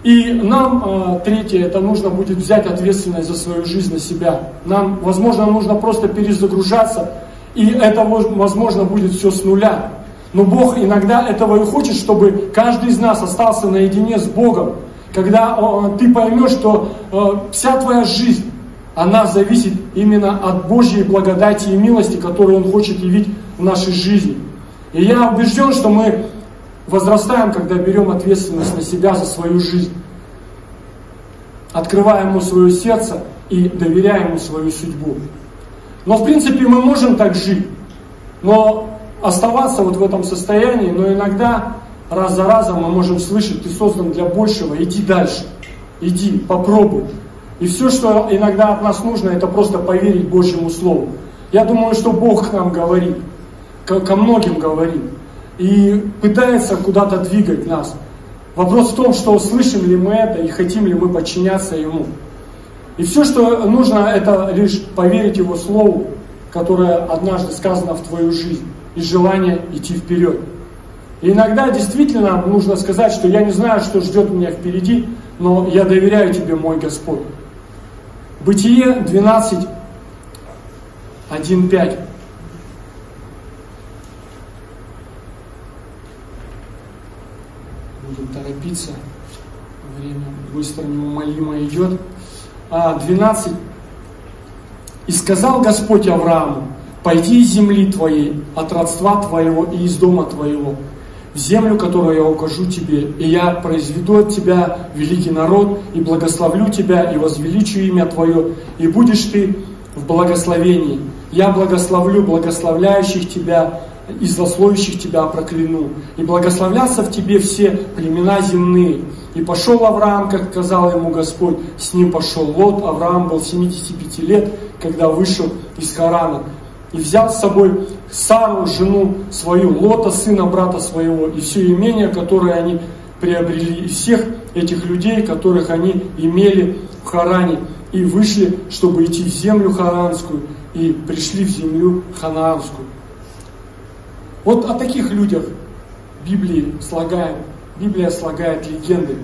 И нам, э, третье, это нужно будет взять ответственность за свою жизнь на себя. Нам, возможно, нужно просто перезагружаться, и это, возможно, будет все с нуля. Но Бог иногда этого и хочет, чтобы каждый из нас остался наедине с Богом. Когда ты поймешь, что э, вся твоя жизнь, она зависит именно от Божьей благодати и милости, которую Он хочет явить в нашей жизни. И я убежден, что мы возрастаем, когда берем ответственность на себя за свою жизнь. Открываем ему свое сердце и доверяем ему свою судьбу. Но в принципе мы можем так жить. Но оставаться вот в этом состоянии, но иногда раз за разом мы можем слышать, ты создан для большего, иди дальше, иди, попробуй. И все, что иногда от нас нужно, это просто поверить Божьему Слову. Я думаю, что Бог к нам говорит, ко многим говорит, и пытается куда-то двигать нас. Вопрос в том, что слышим ли мы это и хотим ли мы подчиняться Ему. И все, что нужно, это лишь поверить Его Слову, которое однажды сказано в твою жизнь и желание идти вперед. И иногда действительно нужно сказать, что я не знаю, что ждет меня впереди, но я доверяю тебе, мой Господь. Бытие 12, 1, 5. Будем торопиться. Время быстро неумолимо идет. 12. А, «И сказал Господь Аврааму, Пойди из земли твоей, от родства твоего и из дома твоего, землю, которую я укажу тебе, и я произведу от тебя великий народ, и благословлю тебя, и возвеличу имя твое, и будешь ты в благословении. Я благословлю благословляющих тебя, и злословящих тебя прокляну. И благословлятся в тебе все племена земные. И пошел Авраам, как сказал ему Господь, с ним пошел Лот. Авраам был 75 лет, когда вышел из Харана и взял с собой Сару, жену свою, Лота, сына брата своего, и все имение, которое они приобрели, и всех этих людей, которых они имели в Харане, и вышли, чтобы идти в землю харанскую, и пришли в землю ханаанскую. Вот о таких людях Библии слагает, Библия слагает легенды,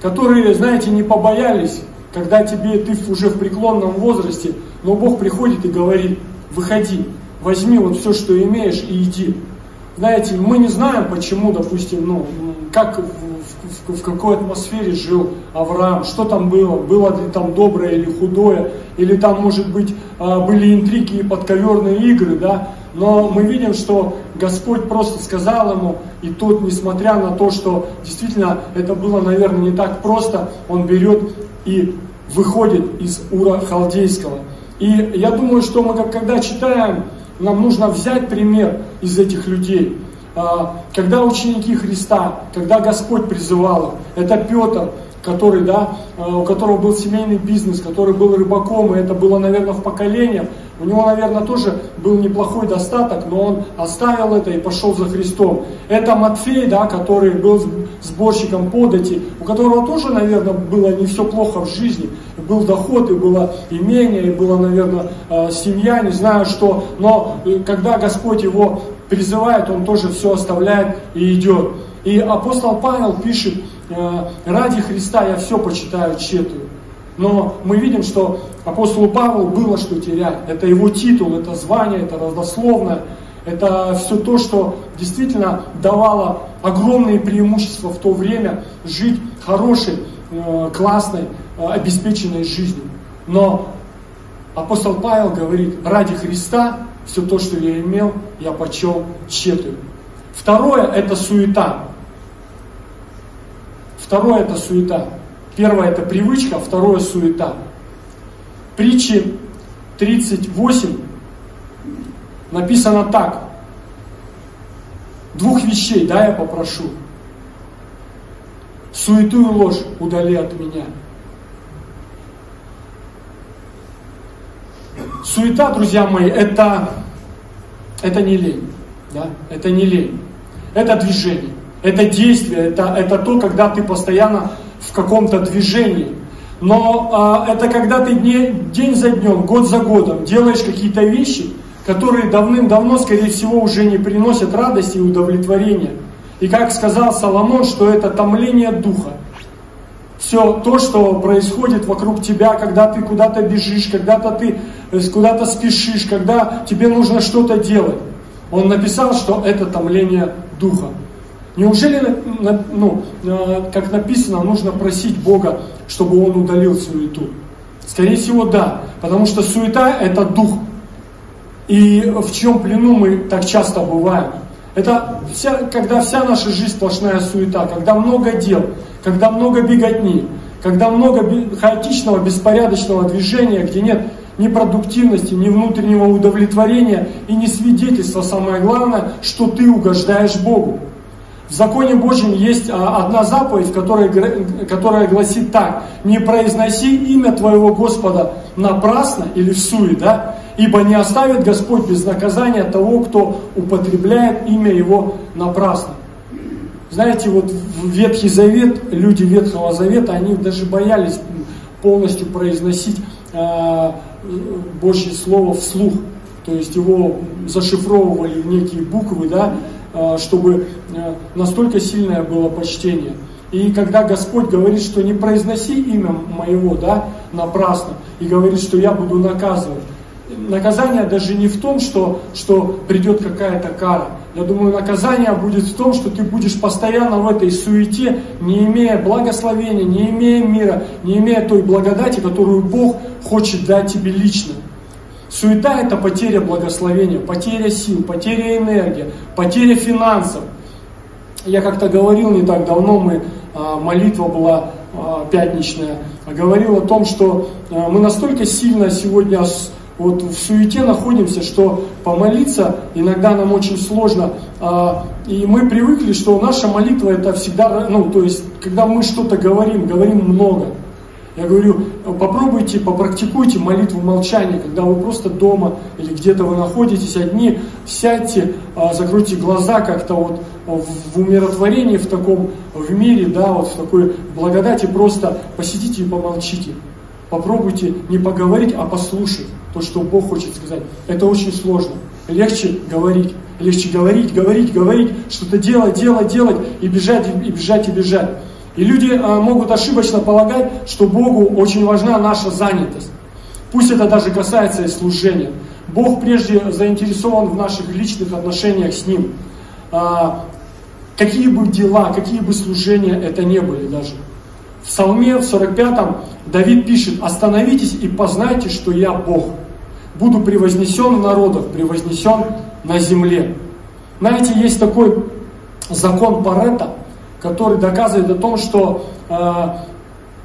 которые, знаете, не побоялись, когда тебе, ты уже в преклонном возрасте, но Бог приходит и говорит, выходи, возьми вот все, что имеешь и иди. Знаете, мы не знаем, почему, допустим, ну, как, в, в, в какой атмосфере жил Авраам, что там было, было ли там доброе или худое, или там, может быть, а, были интриги и подковерные игры, да, но мы видим, что Господь просто сказал ему, и тот, несмотря на то, что действительно это было, наверное, не так просто, он берет и выходит из Ура Халдейского. И я думаю, что мы, когда читаем, нам нужно взять пример из этих людей. А, когда ученики Христа, когда Господь призывал их, это Петр, который, да, а, у которого был семейный бизнес, который был рыбаком, и это было, наверное, в поколениях. У него, наверное, тоже был неплохой достаток, но он оставил это и пошел за Христом. Это Матфей, да, который был сборщиком подати, у которого тоже, наверное, было не все плохо в жизни. Был доход, и было имение, и была, наверное, а, семья, не знаю что. Но э, когда Господь его призывает, он тоже все оставляет и идет. И апостол Павел пишет, «Э, ради Христа я все почитаю тщетую. Но мы видим, что апостолу Павлу было что терять. Это его титул, это звание, это родословное. Это все то, что действительно давало огромные преимущества в то время жить хорошей, э, классной, э, обеспеченной жизнью. Но апостол Павел говорит, ради Христа все то, что я имел, я почел тщетую. Второе – это суета. Второе – это суета. Первое – это привычка, второе – суета. Притчи 38 написано так. Двух вещей, да, я попрошу. Суету и ложь удали от меня. Суета, друзья мои, это это не лень. Да? Это не лень. Это движение. Это действие. Это, это то, когда ты постоянно в каком-то движении. Но а, это когда ты дне, день за днем, год за годом делаешь какие-то вещи, которые давным-давно, скорее всего, уже не приносят радости и удовлетворения. И как сказал Соломон, что это томление духа. Все то, что происходит вокруг тебя, когда ты куда-то бежишь, когда-то ты э, куда-то спешишь, когда тебе нужно что-то делать. Он написал, что это томление духа. Неужели, ну, э, как написано, нужно просить Бога, чтобы Он удалил суету? Скорее всего, да. Потому что суета – это дух. И в чем плену мы так часто бываем? Это вся, когда вся наша жизнь сплошная суета, когда много дел, когда много беготни, когда много хаотичного, беспорядочного движения, где нет ни продуктивности, ни внутреннего удовлетворения и ни свидетельства, самое главное, что ты угождаешь Богу. В законе Божьем есть а, одна заповедь, которая, которая гласит так. Не произноси имя твоего Господа напрасно или в суе, да? Ибо не оставит Господь без наказания того, кто употребляет имя Его напрасно. Знаете, вот в Ветхий Завет, люди Ветхого Завета, они даже боялись полностью произносить э, Божье Слово вслух. То есть его зашифровывали в некие буквы, да, чтобы э, настолько сильное было почтение. И когда Господь говорит, что не произноси имя моего да, напрасно, и говорит, что я буду наказывать, наказание даже не в том, что, что придет какая-то кара. Я думаю, наказание будет в том, что ты будешь постоянно в этой суете, не имея благословения, не имея мира, не имея той благодати, которую Бог хочет дать тебе лично. Суета – это потеря благословения, потеря сил, потеря энергии, потеря финансов. Я как-то говорил не так давно, мы, а, молитва была а, пятничная, говорил о том, что а, мы настолько сильно сегодня вот в суете находимся, что помолиться иногда нам очень сложно. И мы привыкли, что наша молитва это всегда, ну, то есть, когда мы что-то говорим, говорим много. Я говорю, попробуйте, попрактикуйте молитву молчания, когда вы просто дома или где-то вы находитесь одни, сядьте, а, закройте глаза как-то вот в умиротворении в таком, в мире, да, вот в такой благодати, просто посидите и помолчите. Попробуйте не поговорить, а послушать то, что Бог хочет сказать. Это очень сложно. Легче говорить. Легче говорить, говорить, говорить, что-то делать, делать, делать, и бежать, и бежать, и бежать. И люди а, могут ошибочно полагать, что Богу очень важна наша занятость. Пусть это даже касается и служения. Бог прежде заинтересован в наших личных отношениях с Ним. А, какие бы дела, какие бы служения это не были даже. В Псалме в 45-м Давид пишет, остановитесь и познайте, что я Бог. Буду превознесен в народах, превознесен на земле. Знаете, есть такой закон Парета, который доказывает о том, что э,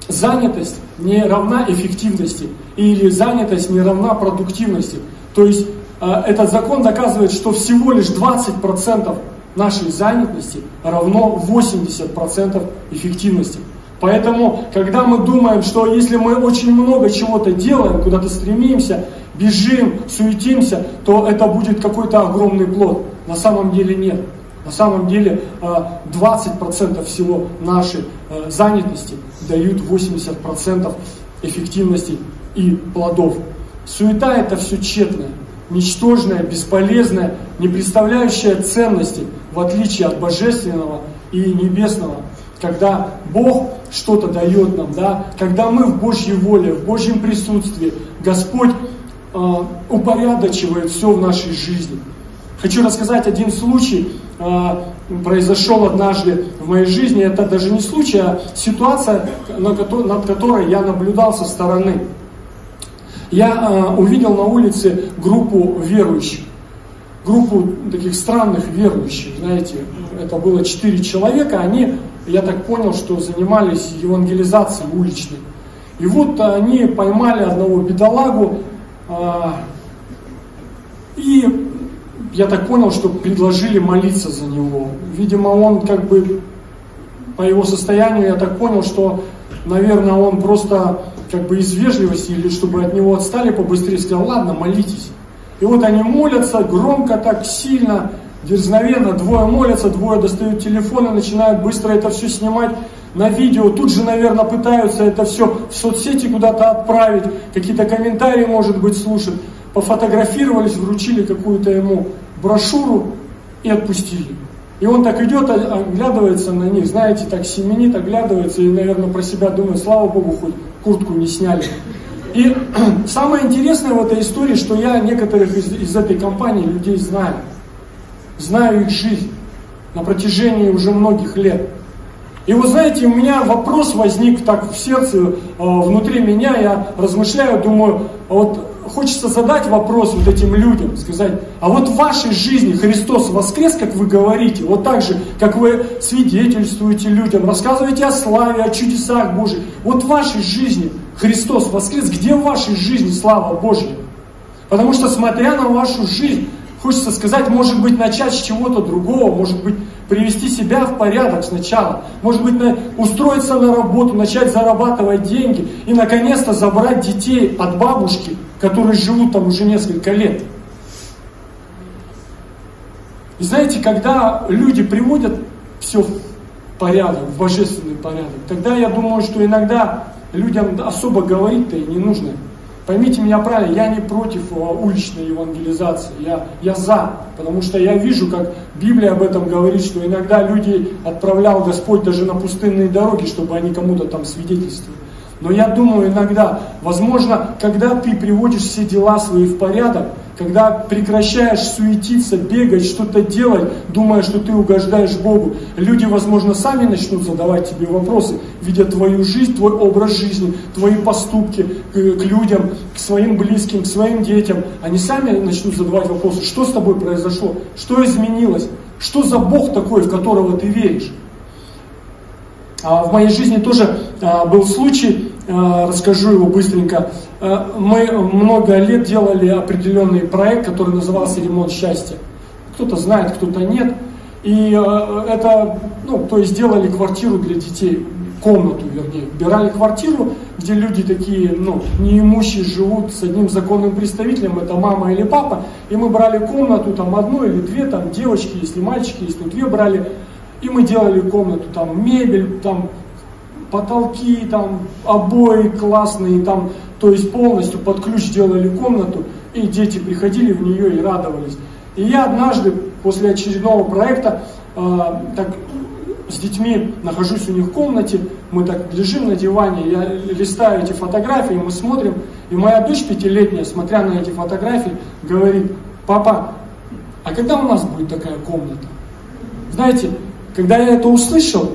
занятость не равна эффективности или занятость не равна продуктивности. То есть э, этот закон доказывает, что всего лишь 20% нашей занятости равно 80% эффективности. Поэтому, когда мы думаем, что если мы очень много чего-то делаем, куда-то стремимся, бежим, суетимся, то это будет какой-то огромный плод. На самом деле нет. На самом деле 20% э, всего нашей э, занятости дают 80% эффективности и плодов. Суета это все тщетное, ничтожное, бесполезное, не представляющее ценности, в отличие от божественного и небесного когда Бог что-то дает нам, да, когда мы в Божьей воле, в Божьем присутствии, Господь э, упорядочивает все в нашей жизни. Хочу рассказать один случай, э, произошел однажды в моей жизни. Это даже не случай, а ситуация, над которой я наблюдал со стороны. Я э, увидел на улице группу верующих группу таких странных верующих, знаете, это было четыре человека, они я так понял, что занимались евангелизацией уличной. И вот они поймали одного бедолагу, а, и я так понял, что предложили молиться за него. Видимо, он как бы по его состоянию, я так понял, что, наверное, он просто как бы из вежливости или чтобы от него отстали побыстрее, сказал, ладно, молитесь. И вот они молятся громко, так сильно, дерзновенно, двое молятся, двое достают телефон и начинают быстро это все снимать на видео, тут же, наверное, пытаются это все в соцсети куда-то отправить, какие-то комментарии, может быть, слушать. Пофотографировались, вручили какую-то ему брошюру и отпустили. И он так идет, а, оглядывается на них, знаете, так семенит, оглядывается и, наверное, про себя думает, слава Богу, хоть куртку не сняли. И (clears throat) самое интересное в этой истории, что я некоторых из, из этой компании людей знаю. Знаю их жизнь на протяжении уже многих лет. И вот знаете, у меня вопрос возник так в сердце, э, внутри меня, я размышляю, думаю, а вот хочется задать вопрос вот этим людям, сказать, а вот в вашей жизни Христос воскрес, как вы говорите, вот так же, как вы свидетельствуете людям, рассказываете о славе, о чудесах Божьих, вот в вашей жизни Христос воскрес, где в вашей жизни слава Божья? Потому что смотря на вашу жизнь, хочется сказать, может быть, начать с чего-то другого, может быть, привести себя в порядок сначала, может быть, на, устроиться на работу, начать зарабатывать деньги и, наконец-то, забрать детей от бабушки, которые живут там уже несколько лет. И знаете, когда люди приводят все в порядок, в божественный порядок, тогда я думаю, что иногда людям особо говорить-то и не нужно. Поймите меня правильно, я не против а, уличной евангелизации, я, я за, потому что я вижу, как Библия об этом говорит, что иногда люди отправлял Господь даже на пустынные дороги, чтобы они кому-то там свидетельствовали. Но я думаю иногда, возможно, когда ты приводишь все дела свои в порядок, когда прекращаешь суетиться, бегать, что-то делать, думая, что ты угождаешь Богу, люди, возможно, сами начнут задавать тебе вопросы, видя твою жизнь, твой образ жизни, твои поступки к, людям, к своим близким, к своим детям. Они сами начнут задавать вопросы, что с тобой произошло, что изменилось, что за Бог такой, в которого ты веришь. А в моей жизни тоже а, был случай, а, расскажу его быстренько. А, мы много лет делали определенный проект, который назывался «Ремонт счастья». Кто-то знает, кто-то нет. И это, ну, то есть делали квартиру для детей, комнату, вернее. Убирали квартиру, где люди такие, ну, неимущие живут с одним законным представителем, это мама или папа. И мы брали комнату, там, одну или две, там, девочки, если мальчики, если две брали. И мы делали комнату, там мебель, там потолки, там обои классные, там, то есть полностью под ключ делали комнату, и дети приходили в нее и радовались. И я однажды после очередного проекта э, так с детьми нахожусь у них в комнате, мы так лежим на диване, я листаю эти фотографии, мы смотрим, и моя дочь пятилетняя, смотря на эти фотографии, говорит, папа, а когда у нас будет такая комната? Знаете, когда я это услышал,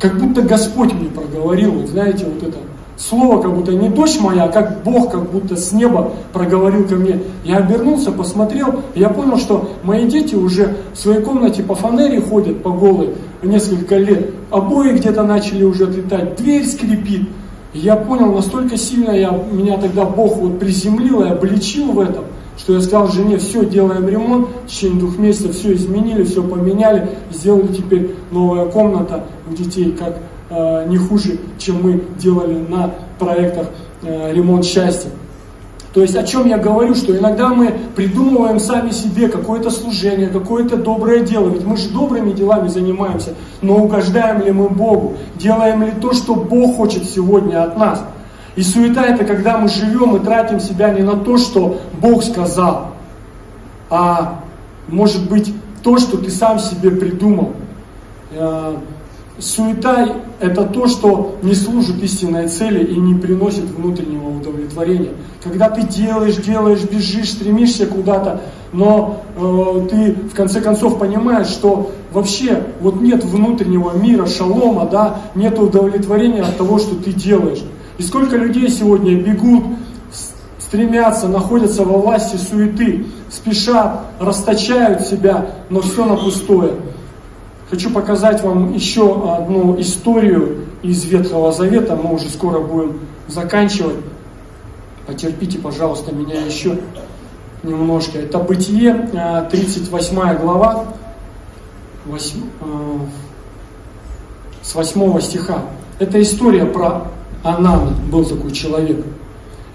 как будто Господь мне проговорил, вот знаете, вот это слово, как будто не дочь моя, а как Бог, как будто с неба проговорил ко мне. Я обернулся, посмотрел, и я понял, что мои дети уже в своей комнате по фанере ходят по голой несколько лет, обои где-то начали уже отлетать, дверь скрипит. И я понял, настолько сильно я, меня тогда Бог вот приземлил и обличил в этом – что я сказал жене, все, делаем ремонт, в течение двух месяцев все изменили, все поменяли, сделали теперь новая комната у детей, как э, не хуже, чем мы делали на проектах э, ремонт счастья. То есть о чем я говорю, что иногда мы придумываем сами себе какое-то служение, какое-то доброе дело, ведь мы же добрыми делами занимаемся, но угождаем ли мы Богу, делаем ли то, что Бог хочет сегодня от нас – и суета это когда мы живем и тратим себя не на то, что Бог сказал, а может быть то, что ты сам себе придумал. Э, суета – это то, что не служит истинной цели и не приносит внутреннего удовлетворения. Когда ты делаешь, делаешь, бежишь, стремишься куда-то, но э, ты в конце концов понимаешь, что вообще вот нет внутреннего мира, шалома, да, нет удовлетворения от того, что ты делаешь. И сколько людей сегодня бегут, стремятся, находятся во власти суеты, спешат, расточают себя, но все на пустое. Хочу показать вам еще одну историю из Ветхого Завета. Мы уже скоро будем заканчивать. Потерпите, пожалуйста, меня еще немножко. Это Бытие, 38 а, глава, 8, а, с 8 стиха. Это история про Анан был такой человек.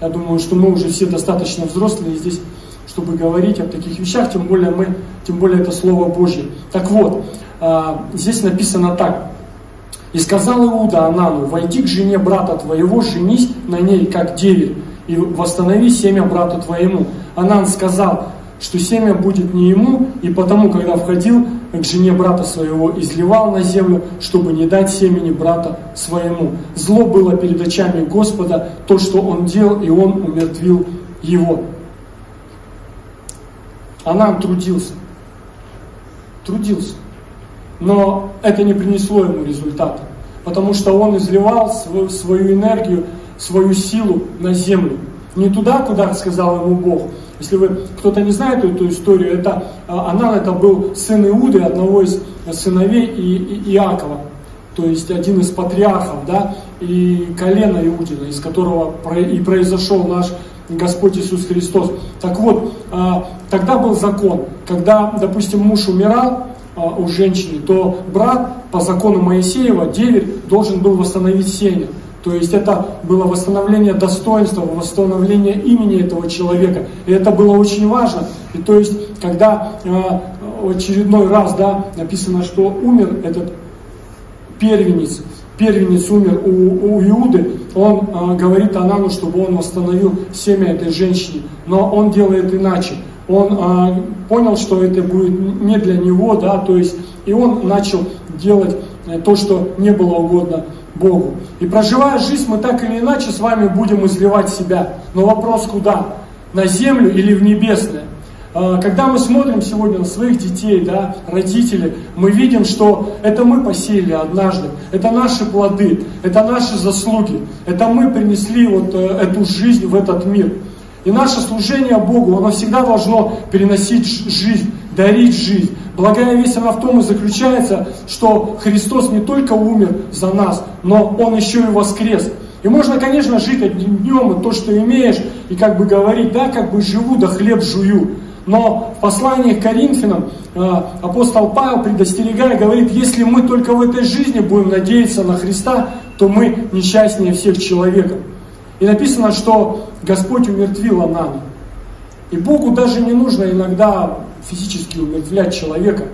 Я думаю, что мы уже все достаточно взрослые здесь, чтобы говорить о таких вещах, тем более мы, тем более это Слово Божье. Так вот, а, здесь написано так. И сказал Иуда Анану, войди к жене брата твоего, женись на ней, как деве, и восстанови семя брату твоему. Анан сказал, что семя будет не ему, и потому, когда входил к жене брата своего, изливал на землю, чтобы не дать семени брата своему. Зло было перед очами Господа, то, что он делал, и он умертвил его. Анан трудился. Трудился. Но это не принесло ему результата, потому что он изливал свою, свою энергию, свою силу на землю. Не туда, куда сказал ему Бог. Если вы кто-то не знает эту историю, это Анан это был сын Иуды, одного из сыновей и, и, Иакова, то есть один из патриархов, да, и колено Иудина, из которого и произошел наш Господь Иисус Христос. Так вот, а, тогда был закон, когда, допустим, муж умирал, а, у женщины, то брат по закону Моисеева, деверь, должен был восстановить семя. То есть это было восстановление достоинства, восстановление имени этого человека. И это было очень важно. И то есть, когда э, очередной раз да, написано, что умер этот первенец, первенец умер у, у Иуды, он э, говорит Анану, чтобы он восстановил семя этой женщины. Но он делает иначе он а, понял, что это будет не для него, да, то есть, и он начал делать э, то, что не было угодно Богу. И проживая жизнь, мы так или иначе с вами будем изливать себя. Но вопрос куда? На землю или в небесное? А, когда мы смотрим сегодня на своих детей, да, родителей, мы видим, что это мы посеяли однажды, это наши плоды, это наши заслуги, это мы принесли вот э, эту жизнь в этот мир. И наше служение Богу, оно всегда должно переносить жизнь, дарить жизнь. Благая весть, она в том и заключается, что Христос не только умер за нас, но Он еще и воскрес. И можно, конечно, жить одним днем, и то, что имеешь, и как бы говорить, да, как бы живу, да хлеб жую. Но в послании к Коринфянам э, апостол Павел, предостерегая, говорит, если мы только в этой жизни будем надеяться на Христа, то мы несчастнее всех человеков. И написано, что Господь умертвил Анана. И Богу даже не нужно иногда физически умертвлять человека,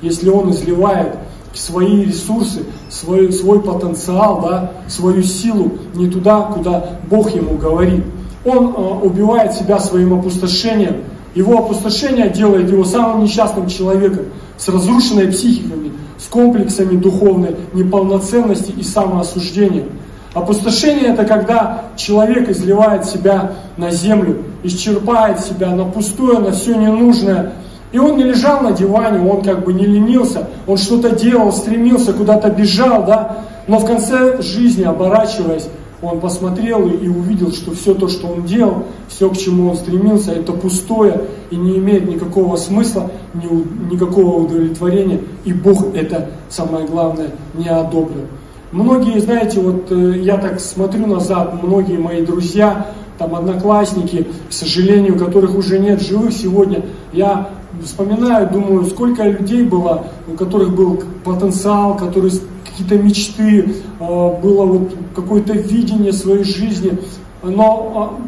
если он изливает свои ресурсы, свой, свой потенциал, да, свою силу не туда, куда Бог ему говорит. Он э, убивает себя своим опустошением. Его опустошение делает его самым несчастным человеком, с разрушенной психиками, с комплексами духовной неполноценности и самоосуждения. Опустошение это когда человек изливает себя на землю, исчерпает себя на пустое, на все ненужное. И он не лежал на диване, он как бы не ленился, он что-то делал, стремился, куда-то бежал, да. Но в конце жизни, оборачиваясь, он посмотрел и увидел, что все то, что он делал, все, к чему он стремился, это пустое и не имеет никакого смысла, никакого удовлетворения. И Бог это, самое главное, не одобрил. Многие, знаете, вот э, я так смотрю назад, многие мои друзья, там одноклассники, к сожалению, которых уже нет живых сегодня, я вспоминаю, думаю, сколько людей было, у которых был потенциал, которые какие-то мечты, э, было вот какое-то видение своей жизни, но а,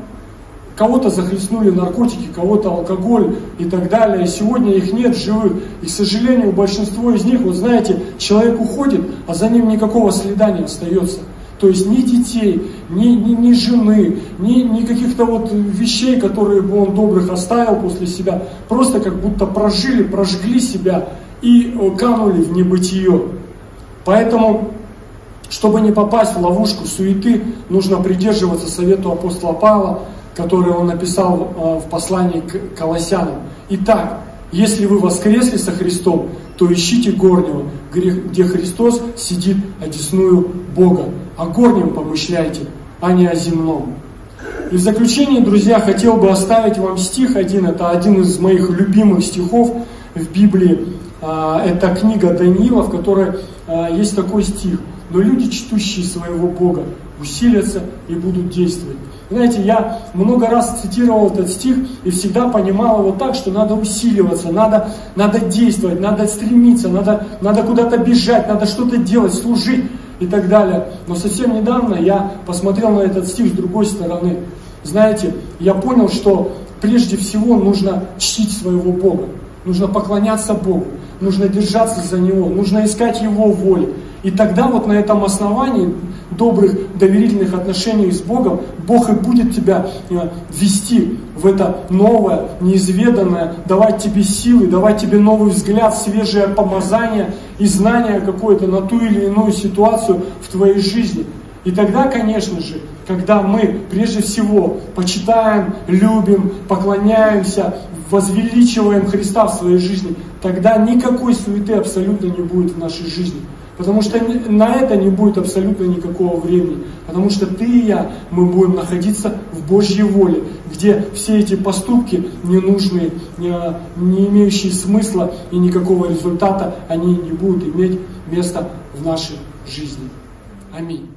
Кого-то захлестнули наркотики, кого-то алкоголь и так далее. И сегодня их нет живых. И, к сожалению, большинство из них, вот знаете, человек уходит, а за ним никакого следа не остается. То есть ни детей, ни, ни, ни жены, ни, ни каких-то вот вещей, которые бы он добрых оставил после себя. Просто как будто прожили, прожгли себя и э, канули в небытие. Поэтому чтобы не попасть в ловушку суеты, нужно придерживаться совету апостола Павла, который он написал э, в послании к Колоссянам. Итак, если вы воскресли со Христом, то ищите горнего, где Христос сидит одесную Бога. О горнем помышляйте, а не о земном. И в заключение, друзья, хотел бы оставить вам стих один. Это один из моих любимых стихов в Библии. А, это книга Даниила, в которой а, есть такой стих. «Но люди, чтущие своего Бога, усилятся и будут действовать». Знаете, я много раз цитировал этот стих и всегда понимал его так, что надо усиливаться, надо, надо действовать, надо стремиться, надо, надо куда-то бежать, надо что-то делать, служить и так далее. Но совсем недавно я посмотрел на этот стих с другой стороны. Знаете, я понял, что прежде всего нужно чтить своего Бога. Нужно поклоняться Богу, нужно держаться за Него, нужно искать Его воли. И тогда вот на этом основании добрых доверительных отношений с Богом, Бог и будет тебя э, вести в это новое, неизведанное, давать тебе силы, давать тебе новый взгляд, свежее помазание и знание какое-то на ту или иную ситуацию в твоей жизни. И тогда, конечно же, когда мы прежде всего почитаем, любим, поклоняемся, возвеличиваем Христа в своей жизни, тогда никакой суеты абсолютно не будет в нашей жизни. Потому что на это не будет абсолютно никакого времени. Потому что ты и я, мы будем находиться в Божьей воле, где все эти поступки ненужные, не, имеющие смысла и никакого результата, они не будут иметь места в нашей жизни. Аминь.